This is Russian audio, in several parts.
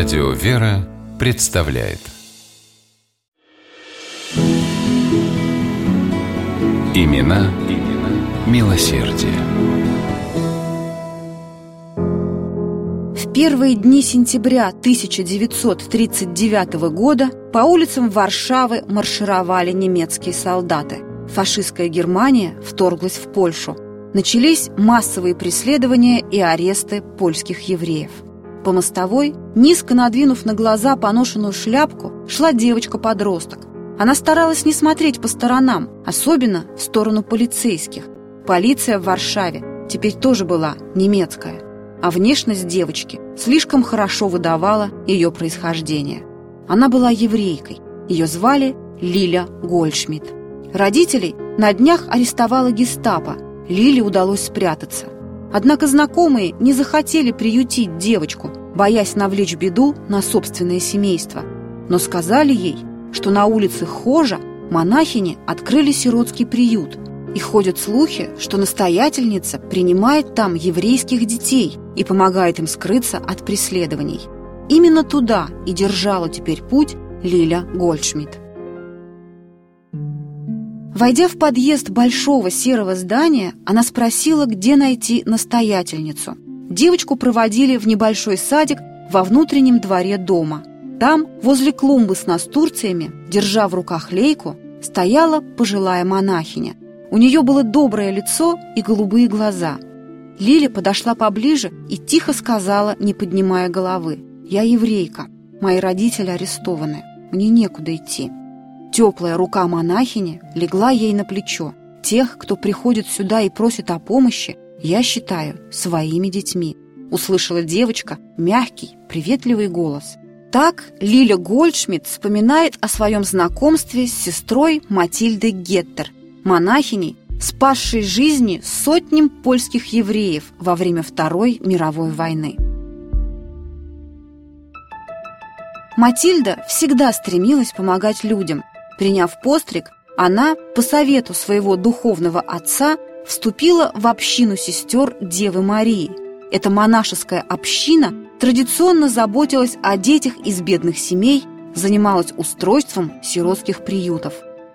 Радио «Вера» представляет Имена, имена милосердие. В первые дни сентября 1939 года по улицам Варшавы маршировали немецкие солдаты. Фашистская Германия вторглась в Польшу. Начались массовые преследования и аресты польских евреев – по мостовой, низко надвинув на глаза поношенную шляпку, шла девочка-подросток. Она старалась не смотреть по сторонам, особенно в сторону полицейских. Полиция в Варшаве теперь тоже была немецкая, а внешность девочки слишком хорошо выдавала ее происхождение. Она была еврейкой, ее звали Лиля Гольдшмидт. Родителей на днях арестовала гестапо, Лиле удалось спрятаться – Однако знакомые не захотели приютить девочку, боясь навлечь беду на собственное семейство. Но сказали ей, что на улице Хожа монахини открыли сиротский приют, и ходят слухи, что настоятельница принимает там еврейских детей и помогает им скрыться от преследований. Именно туда и держала теперь путь Лиля Гольдшмидт. Войдя в подъезд большого серого здания, она спросила, где найти настоятельницу. Девочку проводили в небольшой садик во внутреннем дворе дома. Там, возле клумбы с настурциями, держа в руках лейку, стояла пожилая монахиня. У нее было доброе лицо и голубые глаза. Лиля подошла поближе и тихо сказала, не поднимая головы, «Я еврейка, мои родители арестованы, мне некуда идти». Теплая рука монахини легла ей на плечо. Тех, кто приходит сюда и просит о помощи, я считаю своими детьми. Услышала девочка мягкий, приветливый голос. Так Лиля Гольдшмидт вспоминает о своем знакомстве с сестрой Матильдой Геттер, монахиней, спасшей жизни сотням польских евреев во время Второй мировой войны. Матильда всегда стремилась помогать людям, Приняв постриг, она, по совету своего духовного отца, вступила в общину сестер Девы Марии. Эта монашеская община традиционно заботилась о детях из бедных семей, занималась устройством сиротских приютов.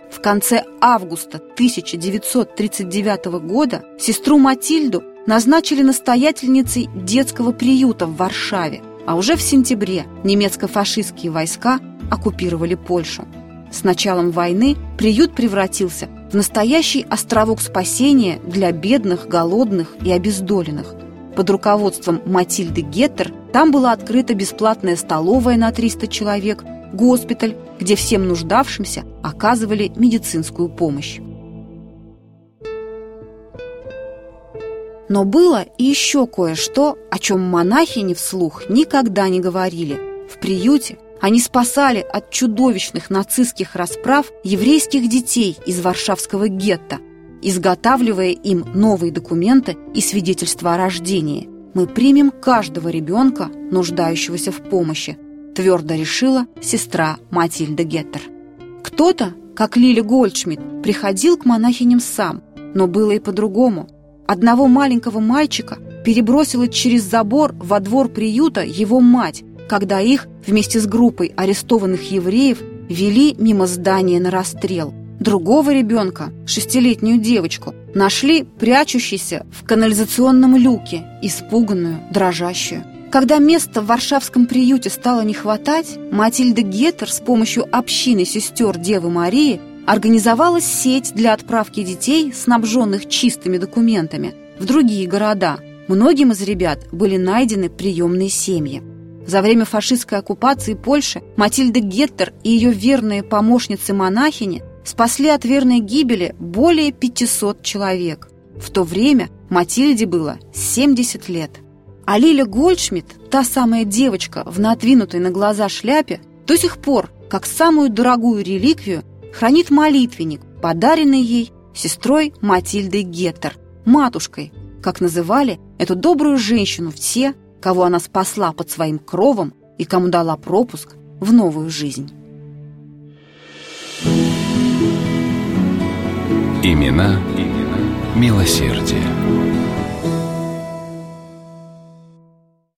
В конце августа 1939 года сестру Матильду назначили настоятельницей детского приюта в Варшаве, а уже в сентябре немецко-фашистские войска оккупировали Польшу. С началом войны приют превратился в настоящий островок спасения для бедных, голодных и обездоленных. Под руководством Матильды Геттер там была открыта бесплатная столовая на 300 человек, госпиталь, где всем нуждавшимся оказывали медицинскую помощь. Но было и еще кое-что, о чем монахини вслух никогда не говорили. В приюте они спасали от чудовищных нацистских расправ еврейских детей из Варшавского гетто, изготавливая им новые документы и свидетельства о рождении. Мы примем каждого ребенка, нуждающегося в помощи, твердо решила сестра Матильда Геттер. Кто-то, как Лили Гольдшмидт, приходил к монахиням сам, но было и по-другому. Одного маленького мальчика перебросила через забор во двор приюта его мать, когда их вместе с группой арестованных евреев вели мимо здания на расстрел. Другого ребенка, шестилетнюю девочку, нашли прячущейся в канализационном люке, испуганную, дрожащую. Когда места в варшавском приюте стало не хватать, Матильда Геттер с помощью общины сестер Девы Марии организовала сеть для отправки детей, снабженных чистыми документами, в другие города. Многим из ребят были найдены приемные семьи. За время фашистской оккупации Польши Матильда Геттер и ее верные помощницы-монахини спасли от верной гибели более 500 человек. В то время Матильде было 70 лет. А Лиля Гольдшмидт, та самая девочка в надвинутой на глаза шляпе, до сих пор, как самую дорогую реликвию, хранит молитвенник, подаренный ей сестрой Матильдой Геттер, матушкой, как называли эту добрую женщину все, кого она спасла под своим кровом и кому дала пропуск в новую жизнь. Имена, имена милосердие.